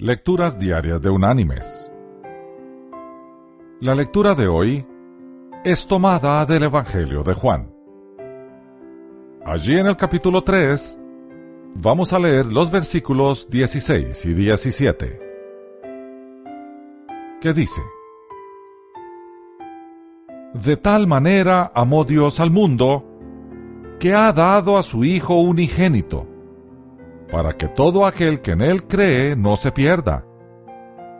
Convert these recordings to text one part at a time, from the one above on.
Lecturas Diarias de Unánimes. La lectura de hoy es tomada del Evangelio de Juan. Allí en el capítulo 3 vamos a leer los versículos 16 y 17, que dice, De tal manera amó Dios al mundo, que ha dado a su Hijo unigénito, para que todo aquel que en Él cree no se pierda,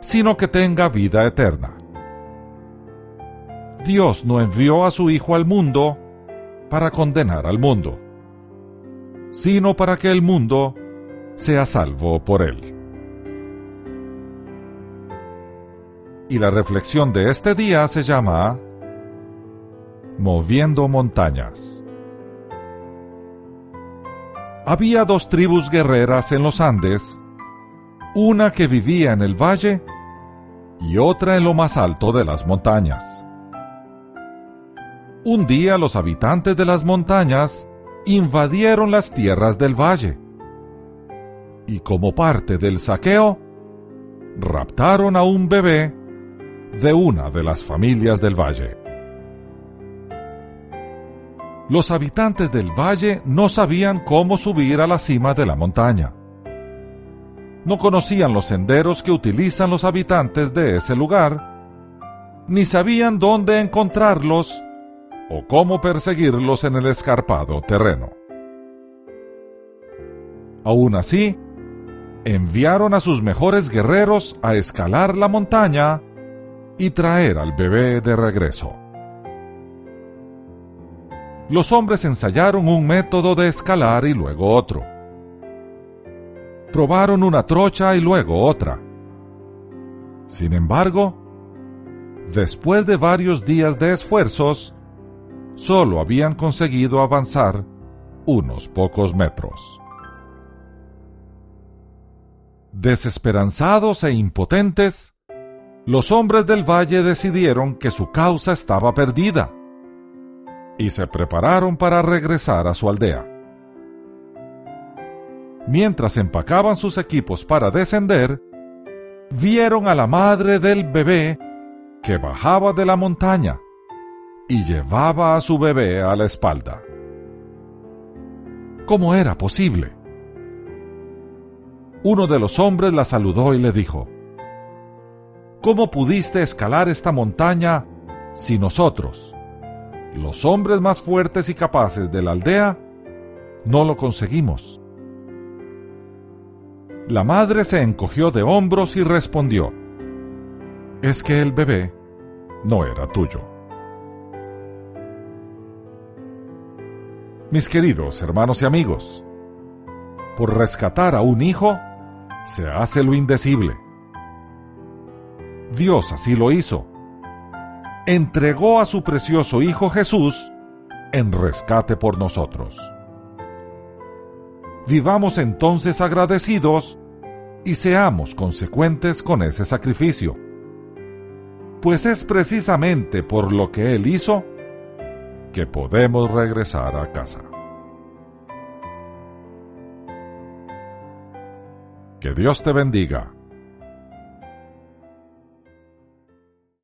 sino que tenga vida eterna. Dios no envió a su Hijo al mundo para condenar al mundo, sino para que el mundo sea salvo por Él. Y la reflexión de este día se llama Moviendo montañas. Había dos tribus guerreras en los Andes, una que vivía en el valle y otra en lo más alto de las montañas. Un día los habitantes de las montañas invadieron las tierras del valle y como parte del saqueo, raptaron a un bebé de una de las familias del valle. Los habitantes del valle no sabían cómo subir a la cima de la montaña. No conocían los senderos que utilizan los habitantes de ese lugar, ni sabían dónde encontrarlos o cómo perseguirlos en el escarpado terreno. Aún así, enviaron a sus mejores guerreros a escalar la montaña y traer al bebé de regreso los hombres ensayaron un método de escalar y luego otro. Probaron una trocha y luego otra. Sin embargo, después de varios días de esfuerzos, solo habían conseguido avanzar unos pocos metros. Desesperanzados e impotentes, los hombres del valle decidieron que su causa estaba perdida y se prepararon para regresar a su aldea. Mientras empacaban sus equipos para descender, vieron a la madre del bebé que bajaba de la montaña y llevaba a su bebé a la espalda. ¿Cómo era posible? Uno de los hombres la saludó y le dijo, ¿Cómo pudiste escalar esta montaña si nosotros, los hombres más fuertes y capaces de la aldea, no lo conseguimos. La madre se encogió de hombros y respondió, es que el bebé no era tuyo. Mis queridos hermanos y amigos, por rescatar a un hijo, se hace lo indecible. Dios así lo hizo entregó a su precioso Hijo Jesús en rescate por nosotros. Vivamos entonces agradecidos y seamos consecuentes con ese sacrificio, pues es precisamente por lo que Él hizo que podemos regresar a casa. Que Dios te bendiga.